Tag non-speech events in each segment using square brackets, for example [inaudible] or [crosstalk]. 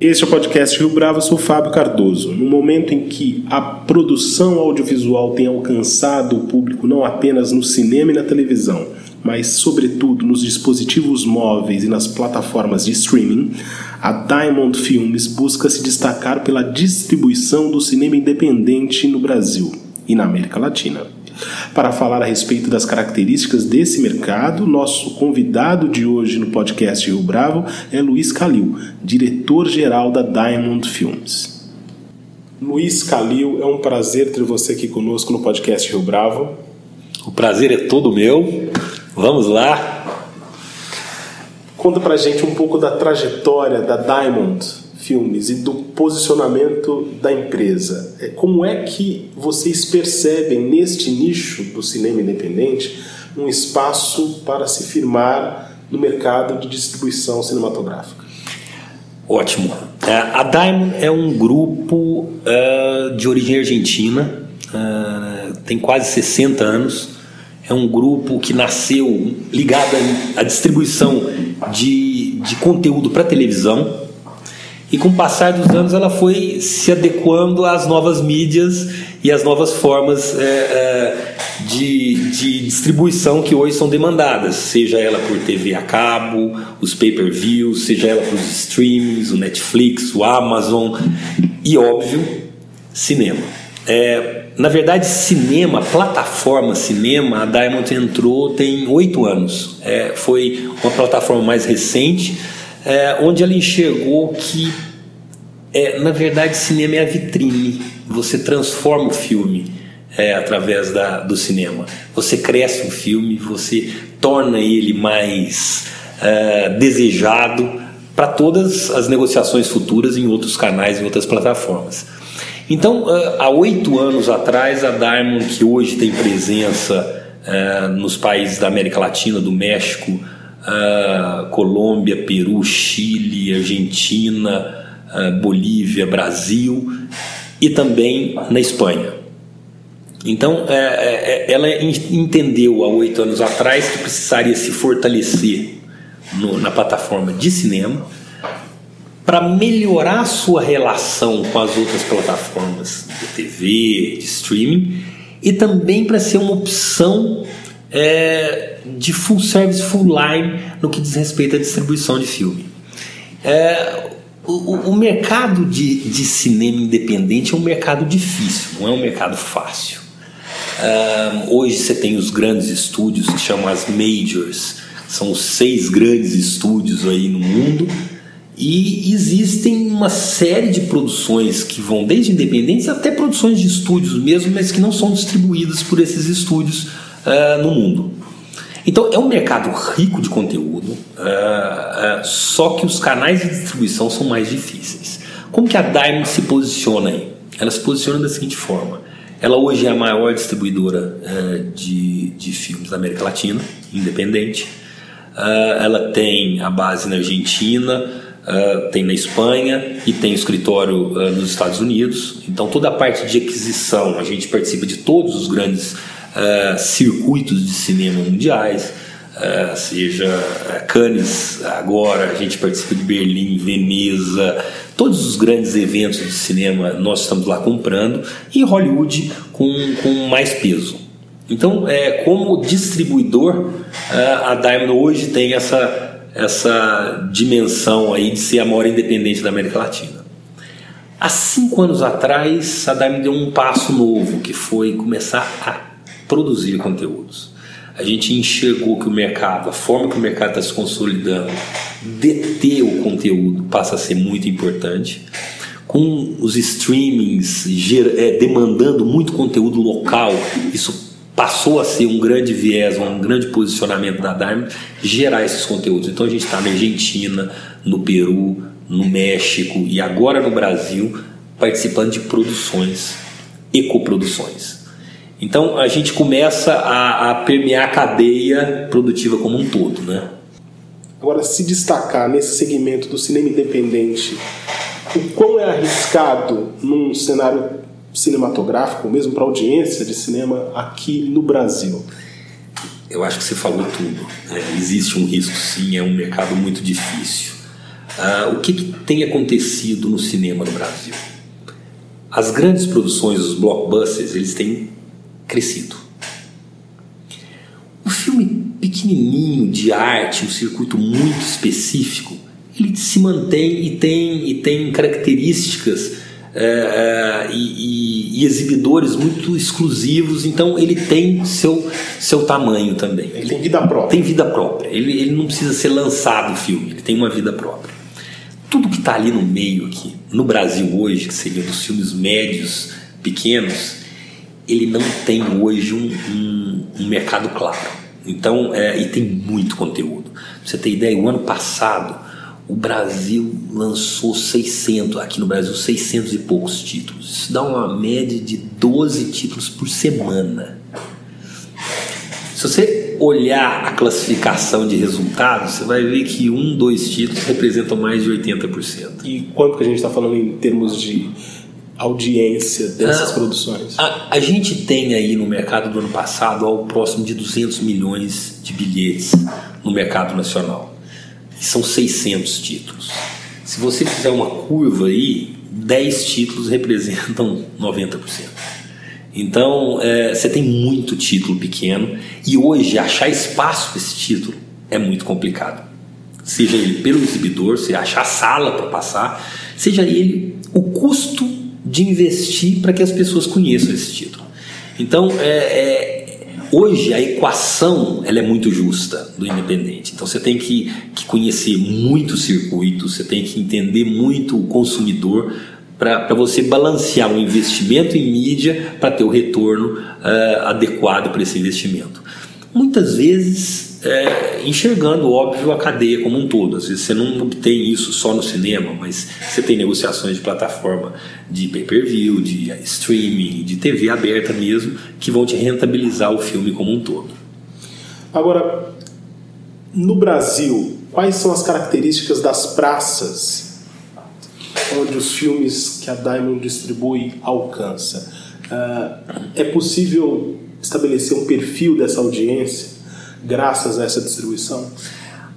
Este é o podcast Rio Bravo, eu sou Fábio Cardoso. No momento em que a produção audiovisual tem alcançado o público não apenas no cinema e na televisão, mas sobretudo nos dispositivos móveis e nas plataformas de streaming, a Diamond Films busca se destacar pela distribuição do cinema independente no Brasil e na América Latina. Para falar a respeito das características desse mercado, nosso convidado de hoje no podcast Rio Bravo é Luiz Calil, diretor-geral da Diamond Films. Luiz Calil, é um prazer ter você aqui conosco no podcast Rio Bravo. O prazer é todo meu. Vamos lá. Conta pra gente um pouco da trajetória da Diamond filmes e do posicionamento da empresa. É, como é que vocês percebem neste nicho do cinema independente um espaço para se firmar no mercado de distribuição cinematográfica? Ótimo. É, a Diamond é um grupo uh, de origem argentina, tem quase 60 anos. É um grupo que nasceu ligado à distribuição de, de conteúdo para televisão e com o passar dos anos ela foi se adequando às novas mídias e às novas formas é, é, de, de, distribuição que hoje são demandadas, seja ela por TV a cabo, os pay-per-views, seja ela os streams, o Netflix, o Amazon e, óbvio, cinema. É, na verdade, cinema, plataforma cinema, a Diamond entrou tem oito anos. É, foi uma plataforma mais recente é, onde ela enxergou que, é, na verdade, cinema é a vitrine. Você transforma o filme é, através da, do cinema. Você cresce um filme, você torna ele mais é, desejado para todas as negociações futuras em outros canais, em outras plataformas. Então, é, há oito anos atrás, a Diamond, que hoje tem presença é, nos países da América Latina, do México, uh, Colômbia, Peru, Chile, Argentina, uh, Bolívia, Brasil e também na Espanha. Então, é, é, é ela entendeu há oito anos atrás que precisaria se fortalecer no, na plataforma de cinema para melhorar sua relação com as outras plataformas de TV, de streaming e também para ser uma opção é, de full service, full line no que diz respeito à distribuição de filme. É, o, o, mercado de, de cinema independente é um mercado difícil, não é um mercado fácil. É, hoje você tem os grandes estúdios que chamam as majors, são os seis grandes estúdios aí no mundo e existem uma série de produções que vão desde independentes até produções de estúdios mesmo, mas que não são distribuídas por esses estúdios uh, no mundo. Então é um mercado rico de conteúdo, uh, uh, só que os canais de distribuição são mais difíceis. Como que a Diamond se posiciona aí? Ela se posiciona da seguinte forma: ela hoje é a maior distribuidora uh, de, de filmes da América Latina, independente. ela tem a base na Argentina, tem na Espanha e tem escritório nos Estados Unidos. Então toda a parte de aquisição, a gente participa de todos os grandes uh, circuitos de cinema mundiais, uh, seja uh, Cannes agora, a gente participa de Berlim, Veneza, todos os grandes eventos de cinema nós estamos lá comprando e Hollywood com, com mais peso. Então, é, como distribuidor, a Diamond hoje tem essa, essa dimensão aí de ser a maior independente da América Latina. Há cinco anos atrás, a Diamond deu um passo novo, que foi começar a produzir conteúdos. A gente enxergou que o mercado, a forma que o mercado está se consolidando, deter o conteúdo passa a ser muito importante. Com os streamings é, demandando muito conteúdo local, isso passou a ser um grande viés, um grande posicionamento da Diamond, gerar esses conteúdos. Então a gente está na Argentina, no Peru, no México e agora no Brasil, participando de produções, ecoproduções. Então a gente começa a, a permear a cadeia produtiva como um todo, né? Agora, se destacar nesse segmento do cinema independente, o quão é arriscado num cenário cinematográfico, mesmo para audiência de cinema aqui no Brasil? Eu acho que você falou tudo. Né? Existe um risco, sim, é um mercado muito difícil. Ah, o que, que tem acontecido no cinema no Brasil? As grandes produções, os blockbusters, eles têm crescido. O filme pequenininho de arte, um circuito muito específico, ele se mantém e tem, e tem características é, é, e, e, exibidores muito exclusivos, então ele tem seu, seu tamanho também. Ele tem vida própria. Tem vida própria. Ele, ele não precisa ser lançado o filme, ele tem uma vida própria. Tudo que está ali no meio aqui, no Brasil hoje, que seria dos filmes médios, pequenos, ele não tem hoje um, um, um mercado claro. Então, é, e tem muito conteúdo. Pra você ter ideia, o ano passado o Brasil lançou 600, aqui no Brasil, 600 e poucos títulos. Isso dá uma média de 12 títulos por semana. Se você olhar a classificação de resultados, você vai ver que um, dois títulos representam mais de 80%. E quanto que a gente está falando em termos de audiência dessas ah, produções? A, a, gente tem aí no mercado do ano passado ao próximo de 200 milhões de bilhetes no mercado nacional são 600 títulos. Se você fizer uma curva aí, 10 títulos [laughs] representam 90%. Então, é, você tem muito título pequeno e hoje achar espaço para esse título é muito complicado. Seja ele pelo exibidor, se achar sala para passar, seja ele o custo de investir para que as pessoas conheçam esse título. Então, é, é Hoje a equação ela é muito justa do independente. Então você tem que, que conhecer muito o circuito, você tem que entender muito o consumidor para você balancear um investimento em mídia para ter o retorno uh, adequado para esse investimento. Muitas vezes é, enxergando, óbvio, a cadeia como um todo. Às vezes você não obtém isso só no cinema, mas você tem negociações de plataforma de pay-per-view, de streaming, de TV aberta mesmo, que vão te rentabilizar o filme como um todo. Agora, no Brasil, quais são as características das praças onde os filmes que a Diamond distribui alcança? Uh, é possível estabelecer um perfil dessa audiência? Graças a essa distribuição?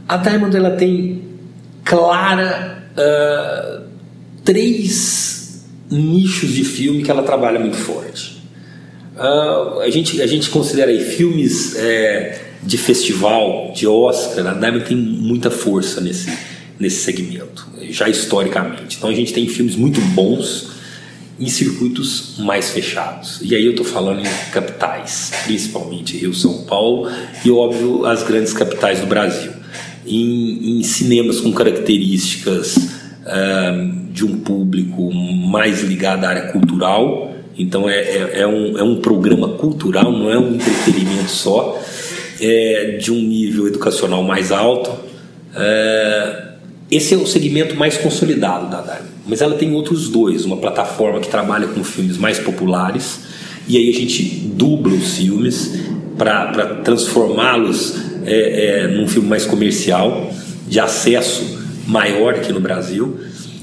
A Diamond ela tem clara uh, três nichos de filme que ela trabalha muito forte. Uh, a, gente, a gente considera aí filmes é, de festival, de Oscar, a Diamond tem muita força nesse, nesse segmento, já historicamente. Então a gente tem filmes muito bons em circuitos mais fechados. E aí eu estou falando em capitais, principalmente Rio, São Paulo e, óbvio, as grandes capitais do Brasil. Em, em cinemas com características uh, de um público mais ligado à área cultural, então é, é, é, um, é um programa cultural, não é um entretenimento só, é de um nível educacional mais alto. Uh, esse é o segmento mais consolidado da Diamond. Mas ela tem outros dois, uma plataforma que trabalha com filmes mais populares e aí a gente dubla os filmes para transformá-los é, é, num filme mais comercial, de acesso maior aqui no Brasil.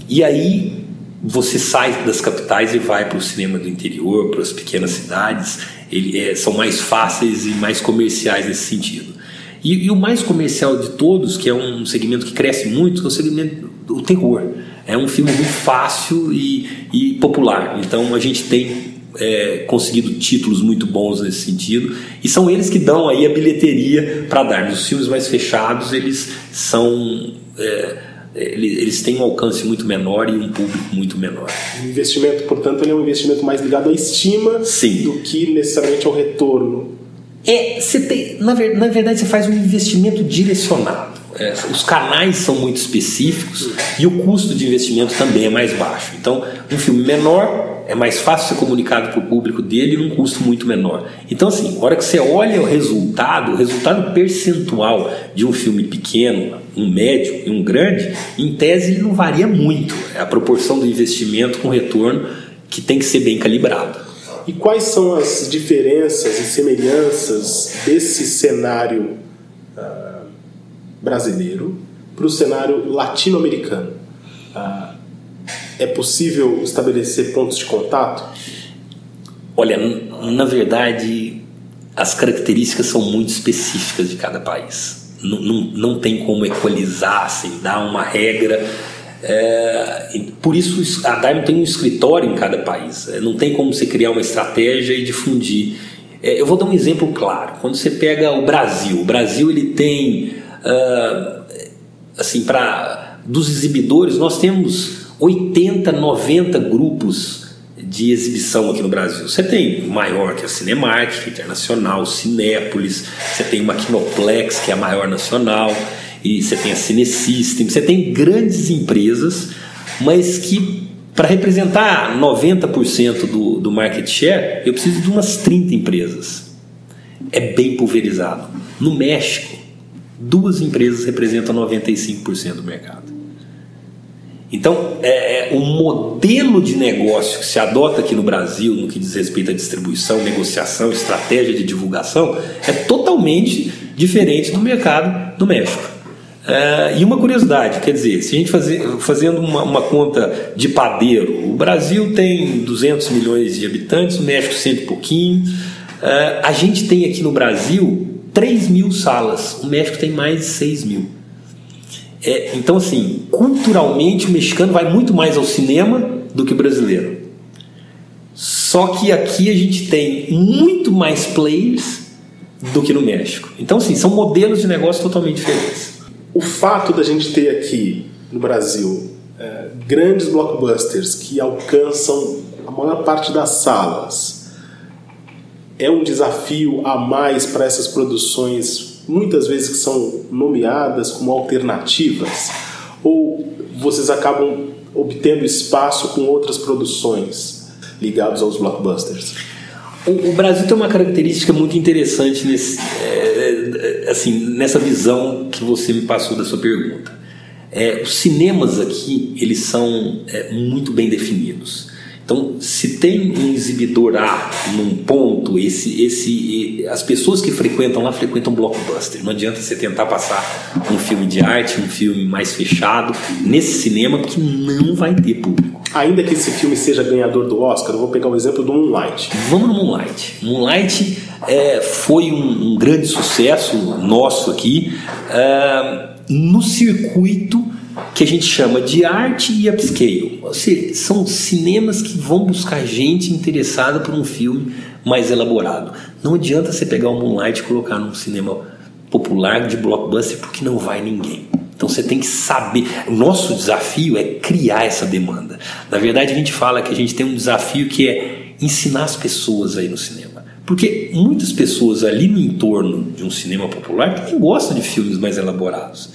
E aí você sai das capitais e vai para o cinema do interior, para as pequenas cidades. Ele, é, são mais fáceis e mais comerciais nesse sentido. E, e, o mais comercial de todos, que é um segmento que cresce muito, é o segmento do terror. É um filme muito fácil e, e popular. Então a gente tem é, conseguido títulos muito bons nesse sentido e são eles que dão aí a bilheteria para dar. Os filmes mais fechados eles são é, eles têm um alcance muito menor e um público muito menor. O investimento, portanto, ele é um investimento mais ligado à estima Sim. do que necessariamente ao retorno é, você tem, na, na verdade, você faz um investimento direcionado. É, os canais são muito específicos e o custo de investimento também é mais baixo. Então, um filme menor é mais fácil ser comunicado para o público dele num custo muito menor. Então, assim, na hora que você olha o resultado, o resultado percentual de um filme pequeno, um médio e um grande, em tese ele não varia muito. É a proporção do investimento com retorno que tem que ser bem calibrado. E quais são as diferenças e semelhanças desse cenário uh, brasileiro para o cenário latino-americano? Uh, é possível estabelecer pontos de contato? Olha, na verdade, as características são muito específicas de cada país. Não, não, tem como equalizar, assim, dar uma regra. É, por isso a Daimon tem um escritório em cada país. É, não tem como você criar uma estratégia e difundir. É, eu vou dar um exemplo claro. Quando você pega o Brasil, o Brasil ele tem uh, assim para dos exibidores nós temos 80, 90 grupos de exibição aqui no Brasil. Você tem o maior, que é o Cinemark, que é internacional, Cinépolis, você tem o Maquinoplex, que é a maior nacional, e você tem a Cinesystem, você tem grandes empresas, mas que para representar 90% do, do market share, eu preciso de umas 30 empresas. É bem pulverizado. No México, duas empresas representam 95% do mercado. Então, é, é, o modelo de negócio que se adota aqui no Brasil, no que diz respeito à distribuição, negociação, estratégia de divulgação, é totalmente diferente do mercado do México. É, e uma curiosidade, quer dizer, se a gente fazer, fazendo uma, uma, conta de padeiro, o Brasil tem 200 milhões de habitantes, o México cento e pouquinho, é, a gente tem aqui no Brasil 3 mil salas, o México tem mais de 6 mil. É, então, assim, culturalmente o mexicano vai muito mais ao cinema do que o brasileiro. Só que aqui a gente tem muito mais players do que no México. Então, assim, são modelos de negócio totalmente diferentes. O fato da gente ter aqui no Brasil é, grandes blockbusters que alcançam a maior parte das salas é um desafio a mais para essas produções muitas vezes que são nomeadas como alternativas, ou vocês acabam obtendo espaço com outras produções ligadas aos blockbusters? O, o Brasil tem uma característica muito interessante nesse, é, é, assim, nessa visão que você me passou da sua pergunta. É, os cinemas aqui eles são é, muito bem definidos. Então, se tem um exibidor A num ponto, esse, esse, as pessoas que frequentam lá frequentam blockbuster. Não adianta você tentar passar um filme de arte, um filme mais fechado nesse cinema, porque não vai ter público. Ainda que esse filme seja ganhador do Oscar, eu vou pegar o um exemplo do Moonlight. Vamos no Moonlight. Moonlight é, foi um, um, grande sucesso nosso aqui é, no circuito que a gente chama de arte e upscale. Ou seja, são cinemas que vão buscar gente interessada por um filme mais elaborado. Não adianta você pegar o Moonlight e colocar num cinema popular de blockbuster porque não vai ninguém. Então você tem que saber. O nosso desafio é criar essa demanda. Na verdade, a gente fala que a gente tem um desafio que é ensinar as pessoas aí no cinema. Porque muitas pessoas ali no entorno de um cinema popular gostam de filmes mais elaborados.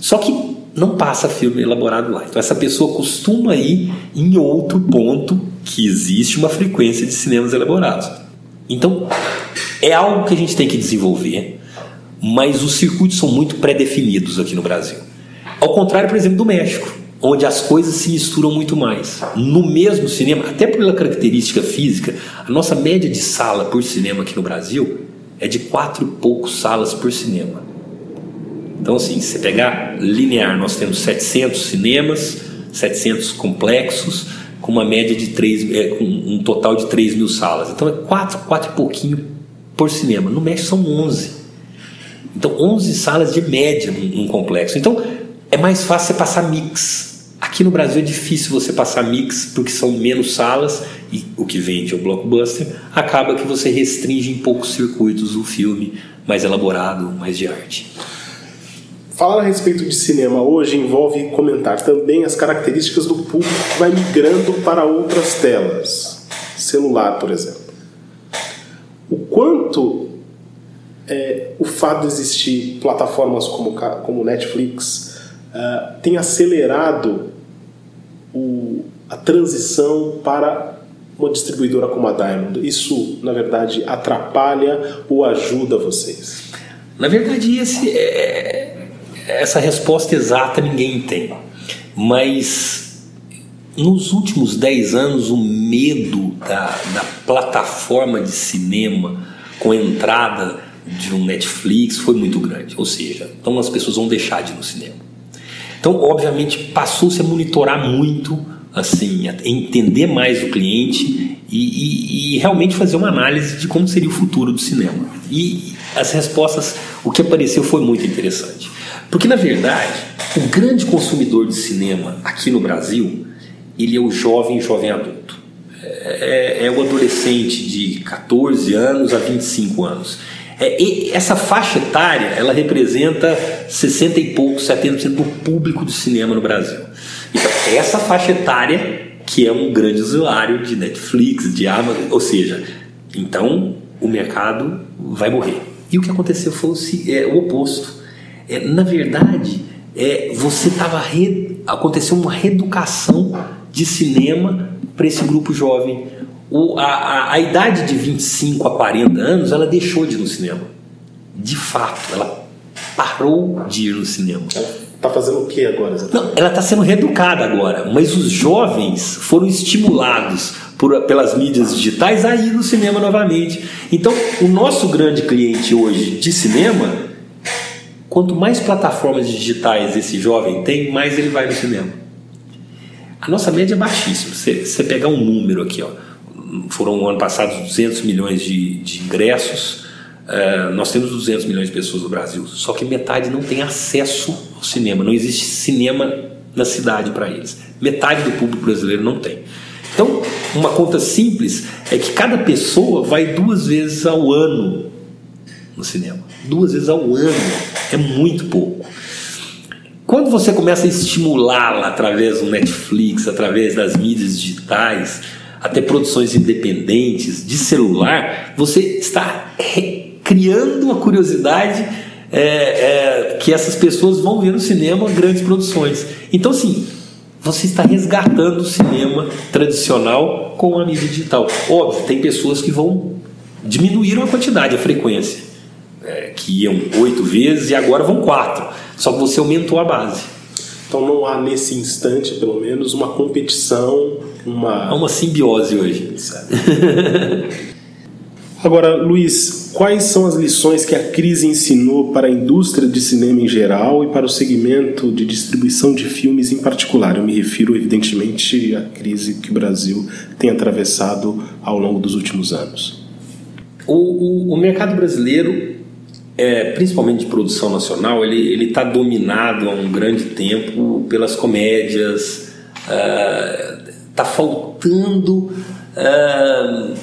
Só que não passa filme elaborado lá. Então essa pessoa costuma ir em outro ponto que existe uma frequência de cinemas elaborados. Então é algo que a gente tem que desenvolver, mas os circuitos são muito pré-definidos aqui no Brasil. Ao contrário, por exemplo, do México, onde as coisas se misturam muito mais. No mesmo cinema, até pela característica física, a nossa média de sala por cinema aqui no Brasil é de quatro e poucos salas por cinema. Então, assim, se você pegar linear, nós temos 700 cinemas, 700 complexos, com uma média de 3, é, com um total de 3 mil salas. Então, é 4, 4 e pouquinho por cinema. No México são 11. Então, 11 salas de média num, complexo. Então, é mais fácil você passar mix. Aqui no Brasil é difícil você passar mix porque são menos salas e o que vende é o blockbuster. Acaba que você restringe em poucos circuitos o filme mais elaborado, mais de arte. Falar a respeito de cinema hoje envolve comentar também as características do público que vai migrando para outras telas, celular, por exemplo. O quanto é, o fato de existir plataformas como, como Netflix uh, tem acelerado o, a transição para uma distribuidora como a Diamond. Isso, na verdade, atrapalha ou ajuda vocês? Na verdade, esse é, essa resposta exata ninguém tem. Mas nos últimos 10 anos, o medo da, da plataforma de cinema com entrada de um Netflix foi muito grande. Ou seja, então as pessoas vão deixar de ir no cinema. Então, obviamente, passou-se a monitorar muito, assim, a entender mais o cliente e, e, e, realmente fazer uma análise de como seria o futuro do cinema. E as respostas, o que apareceu foi muito interessante. Porque, na verdade, o grande consumidor de cinema aqui no Brasil ele é o jovem jovem adulto. É, é, é o adolescente de 14 anos a 25 anos. É, essa faixa etária ela representa 60 e pouco, 70% do público do cinema no Brasil. Então, essa faixa etária que é um grande usuário de Netflix, de Amazon, ou seja, então o mercado vai morrer. E o que aconteceu foi o, é, o oposto. É, na verdade, é, você estava aconteceu uma reeducação de cinema para esse grupo jovem. O, a, a, a, idade de 25 a 40 anos, ela deixou de ir no cinema. De fato, ela parou de ir no cinema. Está fazendo o que agora? Não, ela está sendo reeducada agora, mas os jovens foram estimulados por, pelas mídias digitais a ir no cinema novamente. Então, o nosso grande cliente hoje de cinema, quanto mais plataformas digitais esse jovem tem, mais ele vai no cinema. A nossa média é baixíssima. Você, pegar um número aqui, ó, foram no ano passado 200 milhões de, de ingressos. Uh, nós temos 200 milhões de pessoas no Brasil, só que metade não tem acesso ao cinema. Não existe cinema na cidade para eles. Metade do público brasileiro não tem. Então, uma conta simples é que cada pessoa vai duas vezes ao ano no cinema. Duas vezes ao ano é muito pouco. Quando você começa a estimulá-la através do Netflix, através das mídias digitais, até produções independentes de celular, você está criando a curiosidade é, é, que essas pessoas vão ver no cinema grandes produções. Então, sim, você está resgatando o cinema tradicional com a mídia digital. Óbvio, tem pessoas que vão diminuir a quantidade, a frequência, é, que iam oito vezes e agora vão quatro. Só que você aumentou a base. Então não há nesse instante, pelo menos, uma competição, uma. Há uma simbiose hoje. [laughs] Agora, Luiz, quais são as lições que a crise ensinou para a indústria de cinema em geral e para o segmento de distribuição de filmes em particular? Eu me refiro, evidentemente, à crise que o Brasil tem atravessado ao longo dos últimos anos. O, o, o mercado brasileiro é, principalmente de produção nacional, ele está dominado há um grande tempo pelas comédias. Está uh, faltando uh,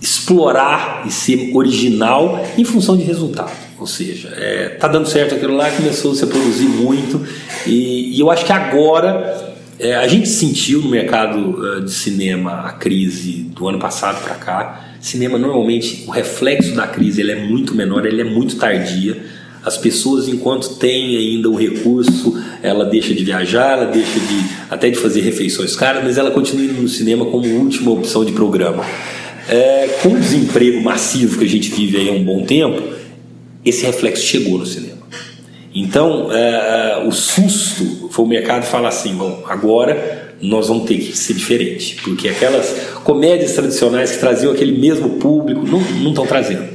explorar e ser original em função de resultado. Ou seja, está é, dando certo aquilo lá, começou -se a produzir muito, e, e eu acho que agora é, a gente sentiu no mercado de cinema a crise do ano passado para cá. Cinema normalmente o reflexo da crise ele é muito menor, ele é muito tardia. As pessoas, enquanto têm ainda o recurso, ela deixa de viajar, ela deixa de até de fazer refeições caras, mas ela continua indo no cinema como última opção de programa. É, com o desemprego massivo que a gente vive aí há um bom tempo, esse reflexo chegou no cinema. Então, é, é, o susto foi o mercado falar assim: bom, agora nós vamos ter que ser diferente, porque aquelas comédias tradicionais que traziam aquele mesmo público não estão trazendo.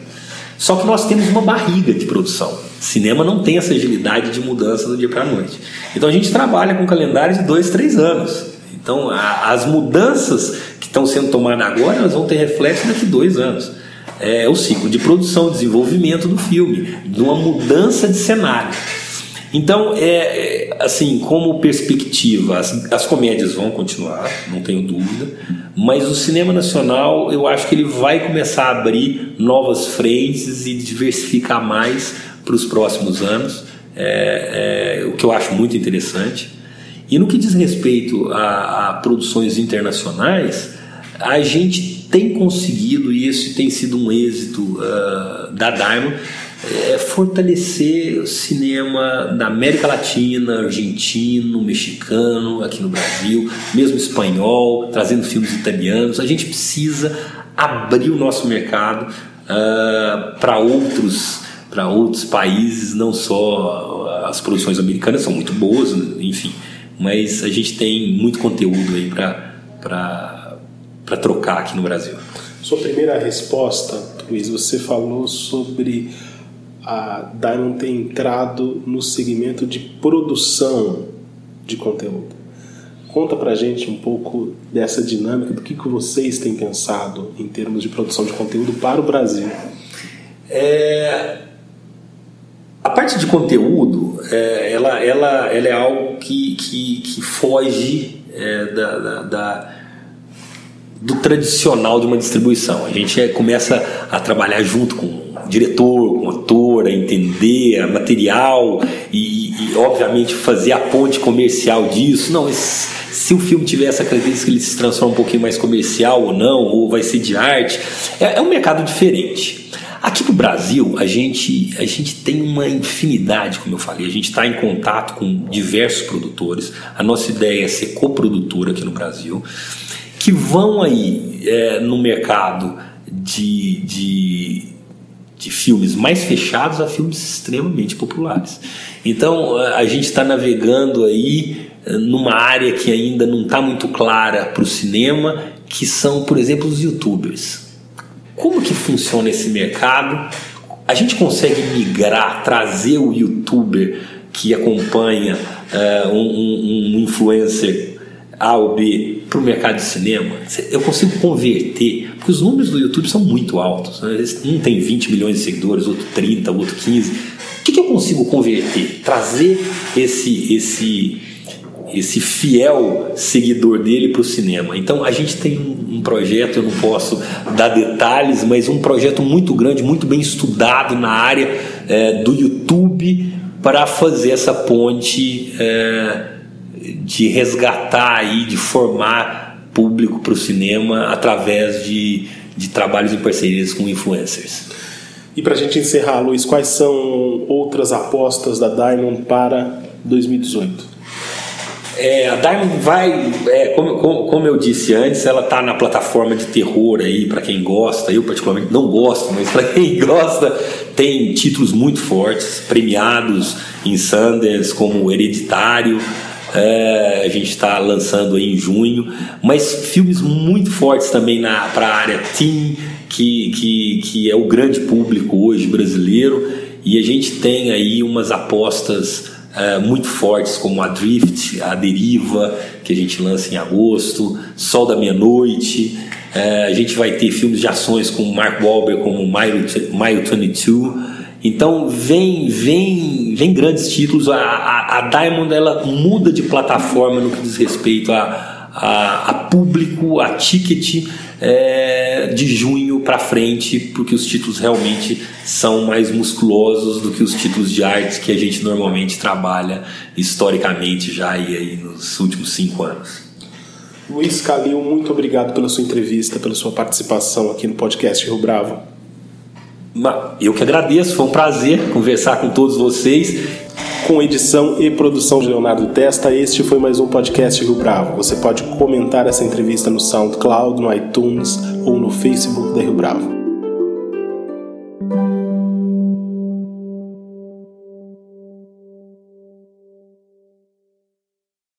Só que nós temos uma barriga de produção. Cinema não tem essa agilidade de mudança do dia para a noite. Então a gente trabalha com um calendário de dois, três anos. Então a, as mudanças que estão sendo tomadas agora elas vão ter reflexo daqui dois anos é, o ciclo de produção, desenvolvimento do filme, de uma mudança de cenário. Então, é, é assim, como perspectiva, as, as comédias vão continuar, não tenho dúvida, mas o cinema nacional eu acho que ele vai começar a abrir novas frentes e diversificar mais para os próximos anos, é, é, o que eu acho muito interessante. E no que diz respeito a, a produções internacionais, a gente tem conseguido, e isso tem sido um êxito uh, da Diamond, é fortalecer o cinema da América Latina, argentino, mexicano, aqui no Brasil, mesmo espanhol, trazendo filmes italianos. A gente precisa abrir o nosso mercado uh, para outros para outros países, não só as produções americanas são muito boas, enfim, mas a gente tem muito conteúdo aí para trocar aqui no Brasil. Sua primeira resposta, Luiz, você falou sobre a Diamond ter entrado no segmento de produção de conteúdo. Conta pra gente um pouco dessa dinâmica, do que, que vocês têm pensado em termos de produção de conteúdo para o Brasil. É, a parte de conteúdo, é, ela, ela, ela é algo que, que, que foge é, da, da, da, do tradicional de uma distribuição. A gente é, começa a trabalhar junto com diretor, com ator, a entender material e, e, obviamente, fazer a ponte comercial disso. Não, se o filme tiver essa característica, ele se transforma um pouquinho mais comercial ou não, ou vai ser de arte. É, é um mercado diferente. Aqui no Brasil, a gente, a gente tem uma infinidade, como eu falei, a gente está em contato com diversos produtores. A nossa ideia é ser coprodutora aqui no Brasil, que vão aí é, no mercado de, de, de filmes mais fechados a filmes extremamente populares. Então a gente está navegando aí numa área que ainda não está muito clara para o cinema, que são, por exemplo, os youtubers. Como que funciona esse mercado? A gente consegue migrar, trazer o youtuber que acompanha uh, um, um, influencer A ou B para o mercado de cinema? Eu consigo converter, porque os números do YouTube são muito altos. Né? Um tem 20 milhões de seguidores, outro 30, outro 15. O que, que eu consigo converter? Trazer esse, esse esse fiel seguidor dele para o cinema. Então a gente tem um, projeto, eu não posso dar detalhes, mas um projeto muito grande, muito bem estudado na área é, do YouTube para fazer essa ponte é, de resgatar aí, de formar público para o cinema através de, de trabalhos em parcerias com influencers. E para a gente encerrar, Luiz, quais são outras apostas da Diamond para 2018? É, a Diamond vai, é, como, como, como, eu disse antes, ela está na plataforma de terror aí, para quem gosta. Eu, particularmente, não gosto, mas para [laughs] quem gosta, tem títulos muito fortes, premiados em Sundance, como Hereditário. É, a gente está lançando em junho, mas filmes muito fortes também para a área teen, que, que, que é o grande público hoje brasileiro, e a gente tem aí umas apostas é, muito fortes como a Drift, a Deriva, que a gente lança em agosto, Sol da Meia-Noite. É, a gente vai ter filmes de ações com Mark Wahlberg, como Mile 22. Então vem, vem, vem grandes títulos. A, a, a, Diamond ela muda de plataforma no que diz respeito a, a, a público, a ticket é, de junho para frente, porque os títulos realmente são mais musculosos do que os títulos de arte que a gente normalmente trabalha historicamente já aí, aí nos últimos cinco anos. Luiz Calil, muito obrigado pela sua entrevista, pela sua participação aqui no podcast Rio Bravo. Eu que agradeço, foi um prazer conversar com todos vocês com edição e produção de Leonardo Testa, este foi mais um podcast Rio Bravo. Você pode comentar essa entrevista no SoundCloud, no iTunes ou no Facebook da Rio Bravo.